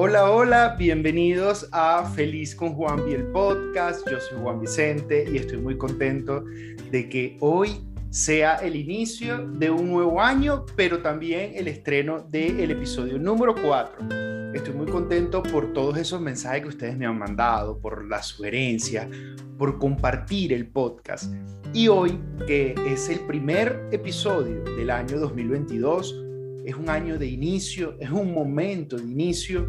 Hola, hola, bienvenidos a Feliz con Juan el podcast. Yo soy Juan Vicente y estoy muy contento de que hoy sea el inicio de un nuevo año, pero también el estreno del episodio número 4. Estoy muy contento por todos esos mensajes que ustedes me han mandado, por la sugerencia, por compartir el podcast. Y hoy, que es el primer episodio del año 2022, es un año de inicio, es un momento de inicio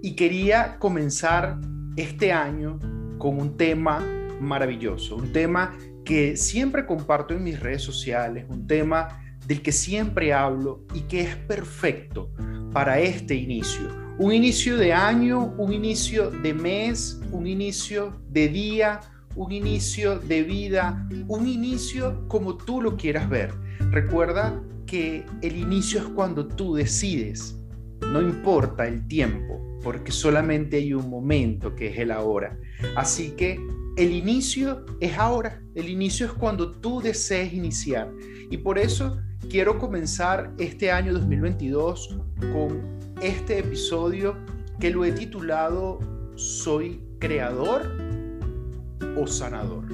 y quería comenzar este año con un tema maravilloso, un tema que siempre comparto en mis redes sociales, un tema del que siempre hablo y que es perfecto para este inicio. Un inicio de año, un inicio de mes, un inicio de día, un inicio de vida, un inicio como tú lo quieras ver. Recuerda que el inicio es cuando tú decides, no importa el tiempo, porque solamente hay un momento que es el ahora. Así que el inicio es ahora, el inicio es cuando tú desees iniciar. Y por eso quiero comenzar este año 2022 con este episodio que lo he titulado Soy creador o sanador.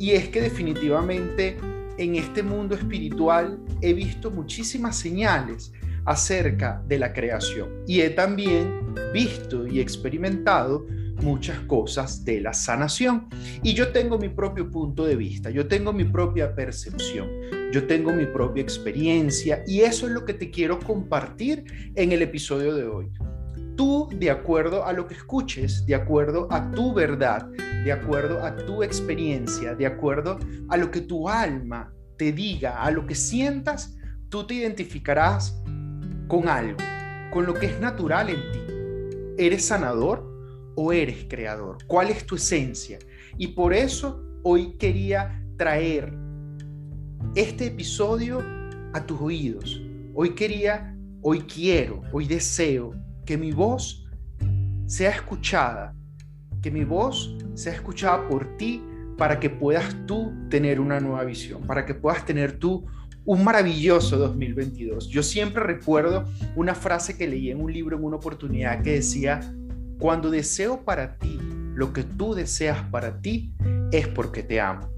Y es que definitivamente en este mundo espiritual he visto muchísimas señales acerca de la creación y he también visto y experimentado muchas cosas de la sanación. Y yo tengo mi propio punto de vista, yo tengo mi propia percepción, yo tengo mi propia experiencia y eso es lo que te quiero compartir en el episodio de hoy. Tú, de acuerdo a lo que escuches, de acuerdo a tu verdad, de acuerdo a tu experiencia, de acuerdo a lo que tu alma te diga, a lo que sientas, tú te identificarás con algo, con lo que es natural en ti. ¿Eres sanador o eres creador? ¿Cuál es tu esencia? Y por eso hoy quería traer este episodio a tus oídos. Hoy quería, hoy quiero, hoy deseo que mi voz sea escuchada, que mi voz sea escuchada por ti para que puedas tú tener una nueva visión, para que puedas tener tú un maravilloso 2022. Yo siempre recuerdo una frase que leí en un libro en una oportunidad que decía, cuando deseo para ti lo que tú deseas para ti, es porque te amo.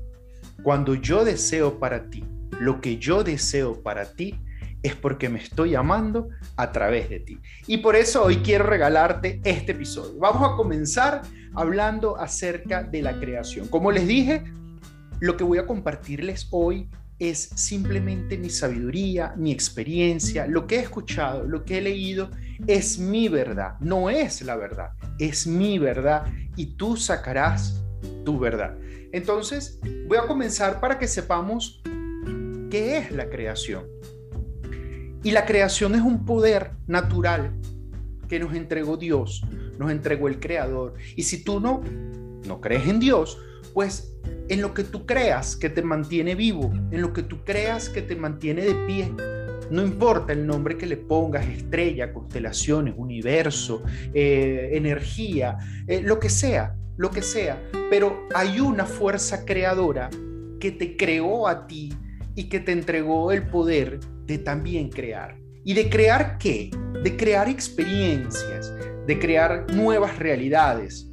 Cuando yo deseo para ti lo que yo deseo para ti, es porque me estoy amando a través de ti. Y por eso hoy quiero regalarte este episodio. Vamos a comenzar hablando acerca de la creación. Como les dije, lo que voy a compartirles hoy es simplemente mi sabiduría, mi experiencia, lo que he escuchado, lo que he leído, es mi verdad, no es la verdad, es mi verdad y tú sacarás tu verdad. Entonces, voy a comenzar para que sepamos qué es la creación. Y la creación es un poder natural que nos entregó Dios, nos entregó el Creador. Y si tú no, no crees en Dios, pues en lo que tú creas que te mantiene vivo, en lo que tú creas que te mantiene de pie, no importa el nombre que le pongas, estrella, constelaciones, universo, eh, energía, eh, lo que sea, lo que sea, pero hay una fuerza creadora que te creó a ti y que te entregó el poder de también crear. ¿Y de crear qué? De crear experiencias, de crear nuevas realidades.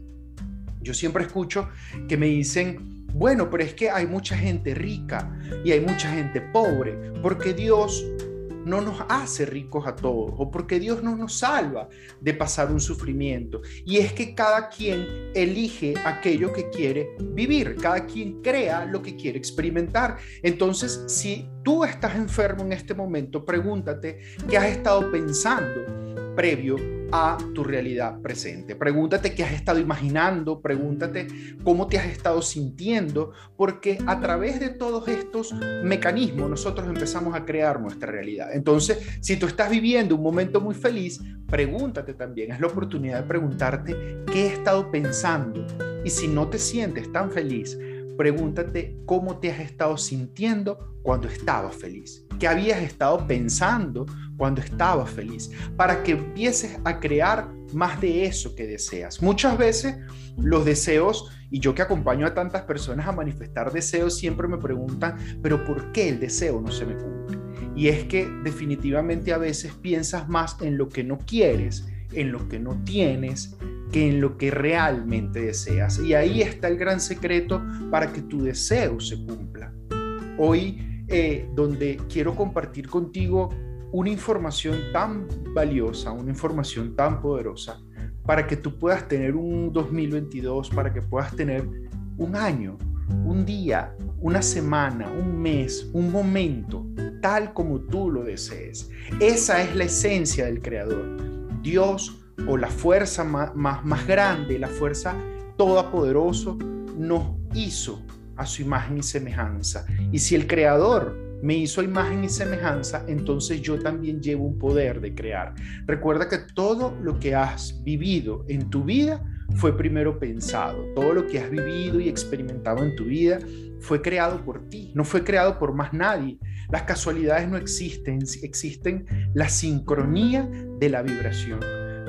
Yo siempre escucho que me dicen, bueno, pero es que hay mucha gente rica y hay mucha gente pobre, porque Dios no nos hace ricos a todos o porque Dios no nos salva de pasar un sufrimiento. Y es que cada quien elige aquello que quiere vivir, cada quien crea lo que quiere experimentar. Entonces, si tú estás enfermo en este momento, pregúntate qué has estado pensando previo a tu realidad presente. Pregúntate qué has estado imaginando, pregúntate cómo te has estado sintiendo, porque a través de todos estos mecanismos nosotros empezamos a crear nuestra realidad. Entonces, si tú estás viviendo un momento muy feliz, pregúntate también, es la oportunidad de preguntarte qué he estado pensando. Y si no te sientes tan feliz, pregúntate cómo te has estado sintiendo cuando estabas feliz, qué habías estado pensando cuando estabas feliz, para que empieces a crear más de eso que deseas. Muchas veces los deseos, y yo que acompaño a tantas personas a manifestar deseos, siempre me preguntan, pero ¿por qué el deseo no se me cumple? Y es que definitivamente a veces piensas más en lo que no quieres, en lo que no tienes, que en lo que realmente deseas. Y ahí está el gran secreto para que tu deseo se cumpla. Hoy, eh, donde quiero compartir contigo una información tan valiosa, una información tan poderosa, para que tú puedas tener un 2022, para que puedas tener un año, un día, una semana, un mes, un momento, tal como tú lo desees. Esa es la esencia del Creador. Dios o la fuerza más, grande, la fuerza todopoderosa, nos hizo a su imagen y semejanza. Y si el Creador me hizo imagen y semejanza, entonces yo también llevo un poder de crear. Recuerda que todo lo que has vivido en tu vida fue primero pensado. Todo lo que has vivido y experimentado en tu vida fue creado por ti, no fue creado por más nadie. Las casualidades no existen, existen la sincronía de la vibración.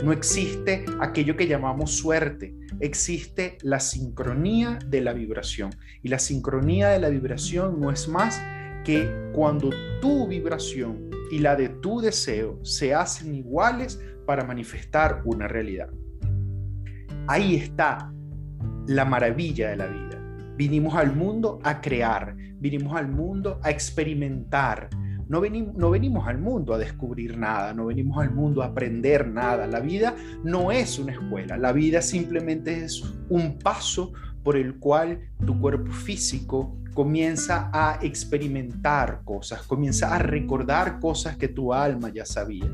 No existe aquello que llamamos suerte, existe la sincronía de la vibración. Y la sincronía de la vibración no es más que cuando tu vibración y la de tu deseo se hacen iguales para manifestar una realidad. Ahí está la maravilla de la vida. Vinimos al mundo a crear, vinimos al mundo a experimentar. No venimos, no venimos al mundo a descubrir nada, no venimos al mundo a aprender nada. La vida no es una escuela, la vida simplemente es un paso por el cual tu cuerpo físico comienza a experimentar cosas, comienza a recordar cosas que tu alma ya sabía.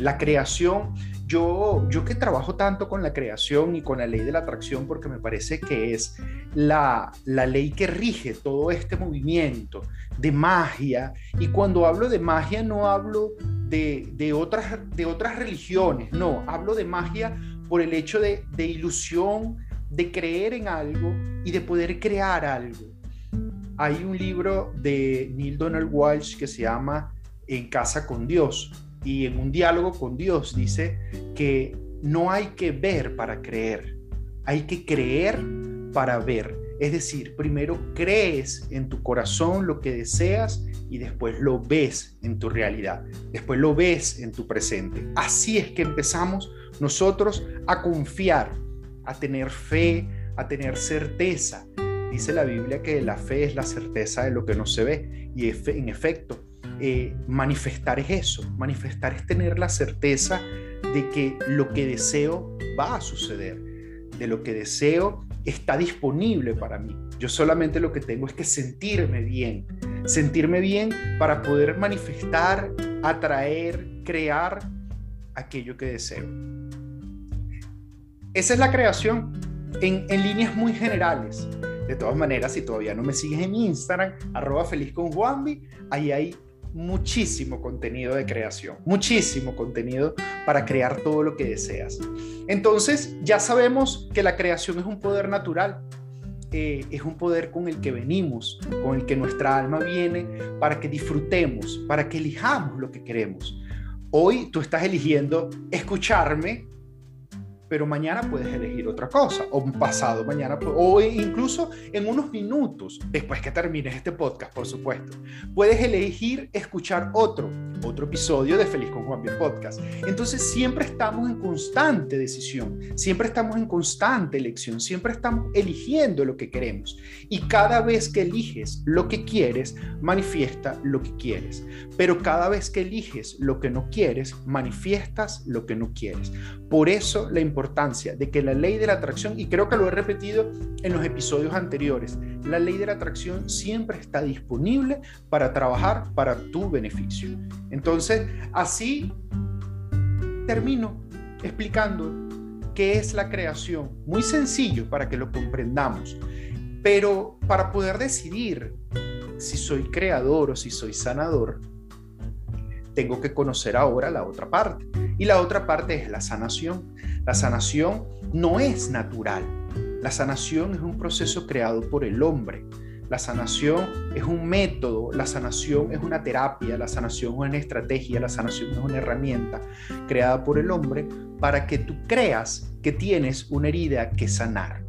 La creación, yo, yo que trabajo tanto con la creación y con la ley de la atracción, porque me parece que es la, la ley que rige todo este movimiento de magia, y cuando hablo de magia no hablo de, de, otras, de otras religiones, no, hablo de magia por el hecho de, de ilusión, de creer en algo y de poder crear algo. Hay un libro de Neil Donald Walsh que se llama En casa con Dios y en un diálogo con Dios dice que no hay que ver para creer, hay que creer para ver. Es decir, primero crees en tu corazón lo que deseas y después lo ves en tu realidad, después lo ves en tu presente. Así es que empezamos nosotros a confiar, a tener fe, a tener certeza Dice la Biblia que la fe es la certeza de lo que no se ve y en efecto, eh, manifestar es eso, manifestar es tener la certeza de que lo que deseo va a suceder, de lo que deseo está disponible para mí. Yo solamente lo que tengo es que sentirme bien, sentirme bien para poder manifestar, atraer, crear aquello que deseo. Esa es la creación en, en líneas muy generales. De todas maneras, si todavía no me sigues en Instagram, arroba feliz con Juanvi, ahí hay muchísimo contenido de creación, muchísimo contenido para crear todo lo que deseas. Entonces, ya sabemos que la creación es un poder natural, eh, es un poder con el que venimos, con el que nuestra alma viene para que disfrutemos, para que elijamos lo que queremos. Hoy tú estás eligiendo escucharme pero mañana puedes elegir otra cosa, o pasado mañana, o incluso en unos minutos, después que termines este podcast, por supuesto, puedes elegir escuchar otro, otro episodio de Feliz con Juan Bien Podcast. Entonces siempre estamos en constante decisión, siempre estamos en constante elección, siempre estamos eligiendo lo que queremos. Y cada vez que eliges lo que quieres, manifiesta lo que quieres. Pero cada vez que eliges lo que no quieres, manifiestas lo que no quieres. Por eso la importancia de que la ley de la atracción, y creo que lo he repetido en los episodios anteriores, la ley de la atracción siempre está disponible para trabajar para tu beneficio. Entonces, así termino explicando qué es la creación. Muy sencillo para que lo comprendamos, pero para poder decidir si soy creador o si soy sanador, tengo que conocer ahora la otra parte. Y la otra parte es la sanación. La sanación no es natural. La sanación es un proceso creado por el hombre. La sanación es un método, la sanación es una terapia, la sanación es una estrategia, la sanación es una herramienta creada por el hombre para que tú creas que tienes una herida que sanar.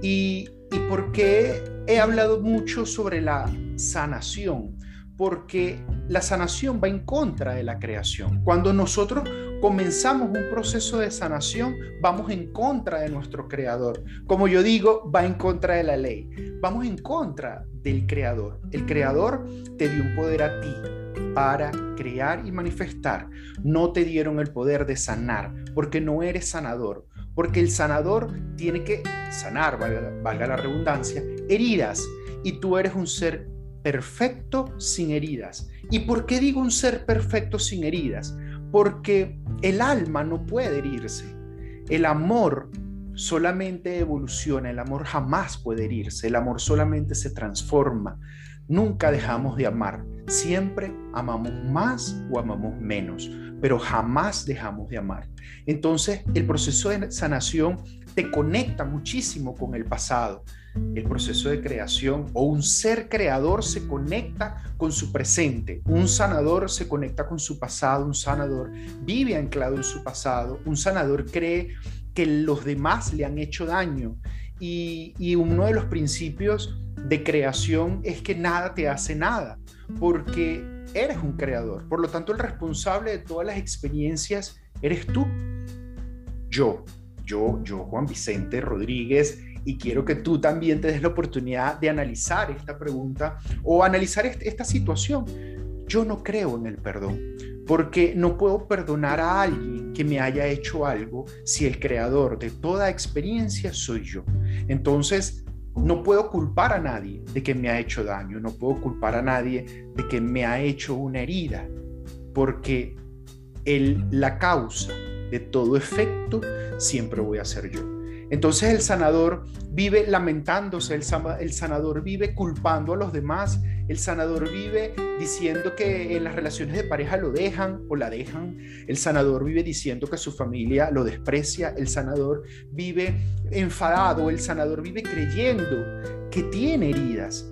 ¿Y, y por qué he hablado mucho sobre la sanación? Porque la sanación va en contra de la creación. Cuando nosotros comenzamos un proceso de sanación, vamos en contra de nuestro creador. Como yo digo, va en contra de la ley. Vamos en contra del creador. El creador te dio un poder a ti para crear y manifestar. No te dieron el poder de sanar, porque no eres sanador. Porque el sanador tiene que sanar, valga, la redundancia, heridas. Y tú eres un ser perfecto sin heridas. ¿Y por qué digo un ser perfecto sin heridas? Porque el alma no puede herirse. El amor solamente evoluciona, el amor jamás puede herirse, el amor solamente se transforma. Nunca dejamos de amar, siempre amamos más o amamos menos, pero jamás dejamos de amar. Entonces, el proceso de sanación te conecta muchísimo con el pasado el proceso de creación o un ser creador se conecta con su presente, un sanador se conecta con su pasado, un sanador vive anclado en su pasado, un sanador cree que los demás le han hecho daño. Y, y uno de los principios de creación es que nada te hace nada, porque eres un creador, por lo tanto el responsable de todas las experiencias eres tú, yo, yo, yo, Juan Vicente Rodríguez, y quiero que tú también te des la oportunidad de analizar esta pregunta o analizar esta situación. Yo no creo en el perdón, porque no puedo perdonar a alguien que me haya hecho algo si el creador de toda experiencia soy yo. Entonces, no puedo culpar a nadie de que me ha hecho daño, no puedo culpar a nadie de que me ha hecho una herida, porque el, la causa de todo efecto siempre voy a ser yo. Entonces el sanador vive lamentándose, el, sanador vive culpando a los demás, el sanador vive diciendo que en las relaciones de pareja lo dejan o la dejan, el sanador vive diciendo que su familia lo desprecia, el sanador vive enfadado, el sanador vive creyendo que tiene heridas,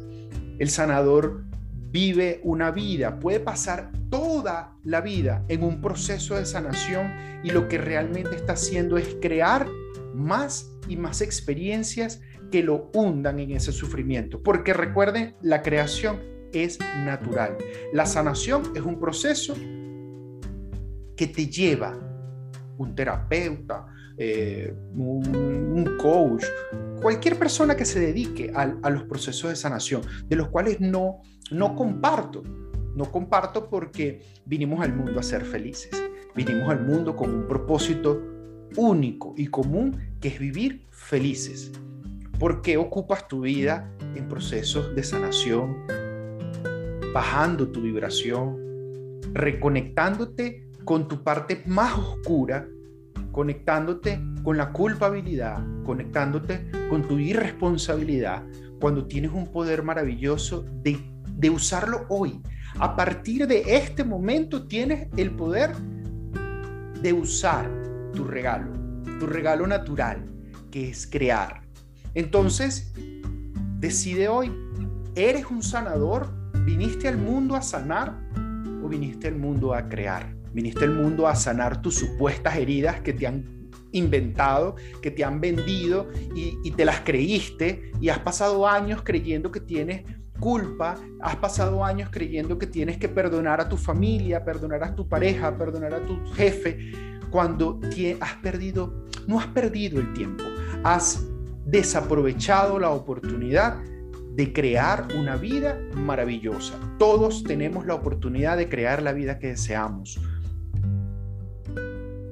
el sanador vive una vida, puede pasar toda la vida en un proceso de sanación y lo que realmente está haciendo es crear más y más experiencias que lo hundan en ese sufrimiento. Porque recuerden, la creación es natural. La sanación es un proceso que te lleva un terapeuta, eh, un, coach, cualquier persona que se dedique a, a, los procesos de sanación, de los cuales no, no comparto. No comparto porque vinimos al mundo a ser felices. Vinimos al mundo con un propósito único y común que es vivir felices. ¿Por qué ocupas tu vida en procesos de sanación, bajando tu vibración, reconectándote con tu parte más oscura, conectándote con la culpabilidad, conectándote con tu irresponsabilidad, cuando tienes un poder maravilloso de, de usarlo hoy? A partir de este momento tienes el poder de usar tu regalo, tu regalo natural, que es crear. Entonces, decide hoy, ¿eres un sanador? ¿Viniste al mundo a sanar o viniste al mundo a crear? ¿Viniste al mundo a sanar tus supuestas heridas que te han inventado, que te han vendido y, te las creíste y has pasado años creyendo que tienes culpa, has pasado años creyendo que tienes que perdonar a tu familia, perdonar a tu pareja, perdonar a tu jefe, cuando has perdido, no has perdido el tiempo, has desaprovechado la oportunidad de crear una vida maravillosa. Todos tenemos la oportunidad de crear la vida que deseamos.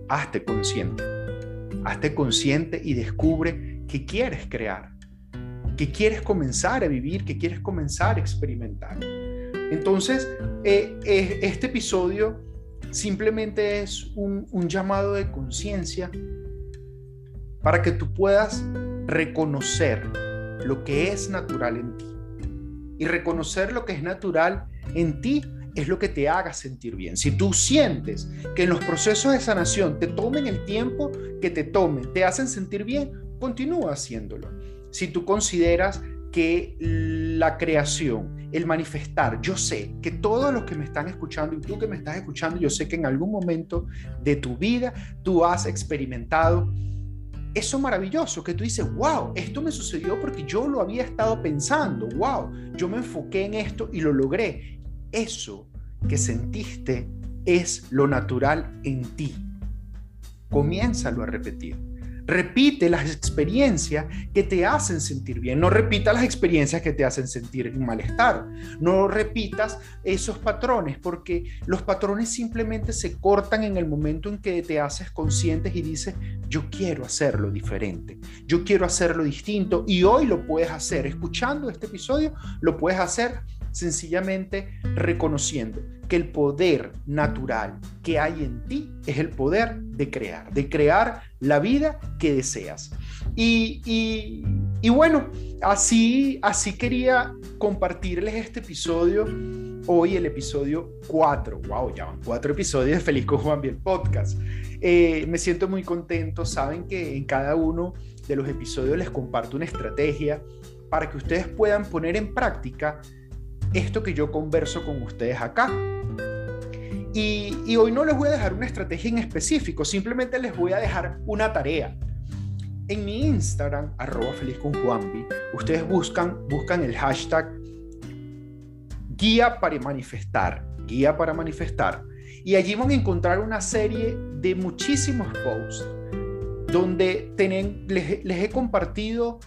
Hazte consciente. Hazte consciente y descubre que quieres crear, que quieres comenzar a vivir, que quieres comenzar a experimentar. Entonces, eh, eh, este episodio simplemente es un, llamado de conciencia para que tú puedas reconocer lo que es natural en ti. Y reconocer lo que es natural en ti es lo que te haga sentir bien. Si tú sientes que en los procesos de sanación te tomen el tiempo que te tomen, te hacen sentir bien, continúa haciéndolo. Si tú consideras que la creación, el manifestar, yo sé que todos los que me están escuchando y tú que me estás escuchando, yo sé que en algún momento de tu vida tú has experimentado eso maravilloso que tú dices, wow, esto me sucedió porque yo lo había estado pensando, wow, yo me enfoqué en esto y lo logré. eso que sentiste es lo natural en ti. Comiénzalo a repetir. Repite las experiencias que te hacen sentir bien. No repitas las experiencias que te hacen sentir malestar. No repitas esos patrones porque los patrones simplemente se cortan en el momento en que te haces conscientes y dices, yo quiero hacerlo diferente. Yo quiero hacerlo distinto y hoy lo puedes hacer. Escuchando este episodio, lo puedes hacer sencillamente reconociendo que el poder natural que hay en ti es el poder de crear, de crear la vida que deseas. Y, bueno, así, así quería compartirles este episodio, hoy el episodio 4, wow, ya van cuatro episodios de Feliz con Juan Biel Podcast. Eh, me siento muy contento, saben que en cada uno de los episodios les comparto una estrategia para que ustedes puedan poner en práctica esto que yo converso con ustedes acá. Y, hoy no les voy a dejar una estrategia en específico, simplemente les voy a dejar una tarea. En mi Instagram, arroba feliz con Juanvi, ustedes buscan, buscan el hashtag guía para manifestar, guía para manifestar. Y allí van a encontrar una serie de muchísimos posts donde tienen, les, les he compartido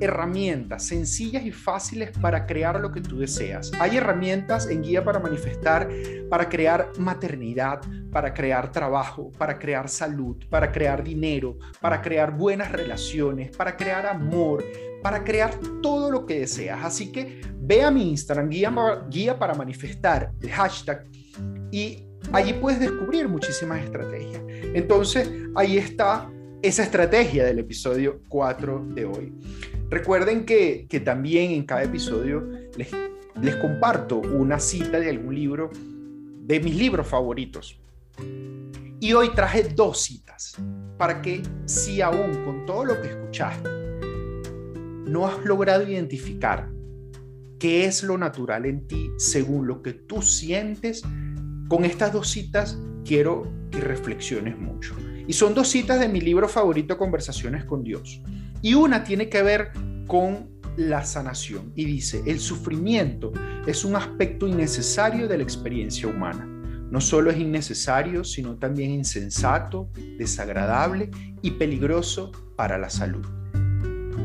herramientas sencillas y fáciles para crear lo que tú deseas. Hay herramientas en guía para manifestar, para crear maternidad, para crear trabajo, para crear salud, para crear dinero, para crear buenas relaciones, para crear amor, para crear todo lo que deseas. Así que ve a mi Instagram, guía, guía para manifestar, el hashtag, y allí puedes descubrir muchísimas estrategias. Entonces, ahí está esa estrategia del episodio 4 de hoy. Recuerden que, también en cada episodio les, les comparto una cita de algún libro, de mis libros favoritos. Y hoy traje dos citas para que si aún con todo lo que escuchaste no has logrado identificar qué es lo natural en ti según lo que tú sientes, con estas dos citas quiero que reflexiones mucho. Y son dos citas de mi libro favorito, Conversaciones con Dios. Y una tiene que ver con la sanación. Y dice, el sufrimiento es un aspecto innecesario de la experiencia humana. No solo es innecesario, sino también insensato, desagradable y peligroso para la salud.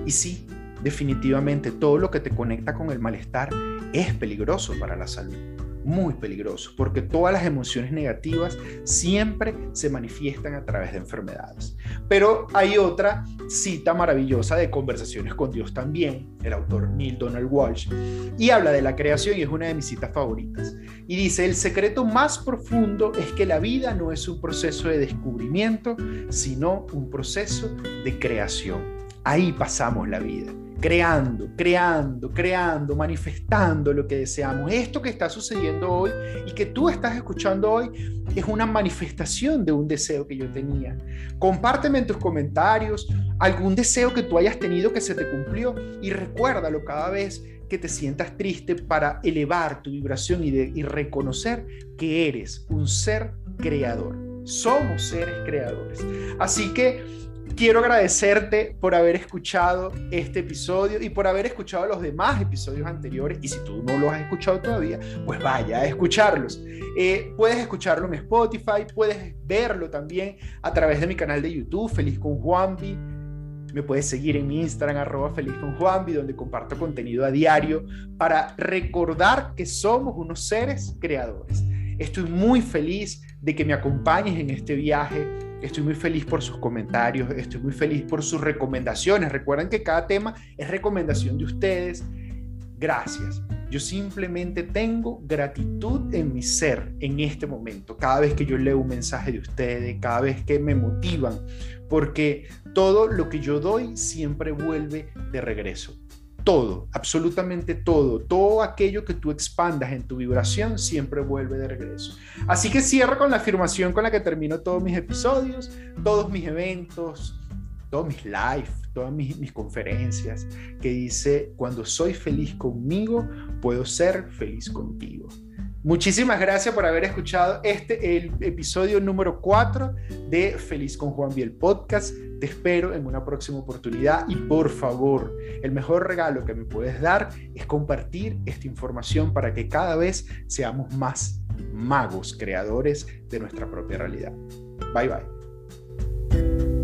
Y sí, definitivamente todo lo que te conecta con el malestar es peligroso para la salud muy peligroso, porque todas las emociones negativas siempre se manifiestan a través de enfermedades. Pero hay otra cita maravillosa de Conversaciones con Dios también, el autor Neil Donald Walsh, y habla de la creación y es una de mis citas favoritas. Y dice, el secreto más profundo es que la vida no es un proceso de descubrimiento, sino un proceso de creación. Ahí pasamos la vida creando, creando, creando, manifestando lo que deseamos. Esto que está sucediendo hoy y que tú estás escuchando hoy es una manifestación de un deseo que yo tenía. Compárteme en tus comentarios algún deseo que tú hayas tenido que se te cumplió y recuérdalo cada vez que te sientas triste para elevar tu vibración y, y reconocer que eres un ser creador. Somos seres creadores. Así que quiero agradecerte por haber escuchado este episodio y por haber escuchado los demás episodios anteriores. Y si tú no los has escuchado todavía, pues vaya a escucharlos. Eh, puedes escucharlo en Spotify, puedes verlo también a través de mi canal de YouTube, Feliz con Juanvi. Me puedes seguir en mi Instagram, arroba feliz con Juanvi, donde comparto contenido a diario para recordar que somos unos seres creadores. Estoy muy feliz de que me acompañes en este viaje Estoy muy feliz por sus comentarios, estoy muy feliz por sus recomendaciones. Recuerden que cada tema es recomendación de ustedes. Gracias. Yo simplemente tengo gratitud en mi ser en este momento, cada vez que yo leo un mensaje de ustedes, cada vez que me motivan, porque todo lo que yo doy siempre vuelve de regreso todo, absolutamente todo, todo aquello que tú expandas en tu vibración siempre vuelve de regreso. Así que cierro con la afirmación con la que termino todos mis episodios, todos mis eventos, todos mis live, todas mis, mis conferencias, que dice, cuando soy feliz conmigo, puedo ser feliz contigo. Muchísimas gracias por haber escuchado este el episodio número 4 de Feliz con Juan Biel Podcast. Te espero en una próxima oportunidad y por favor, el mejor regalo que me puedes dar es compartir esta información para que cada vez seamos más magos creadores de nuestra propia realidad. Bye bye.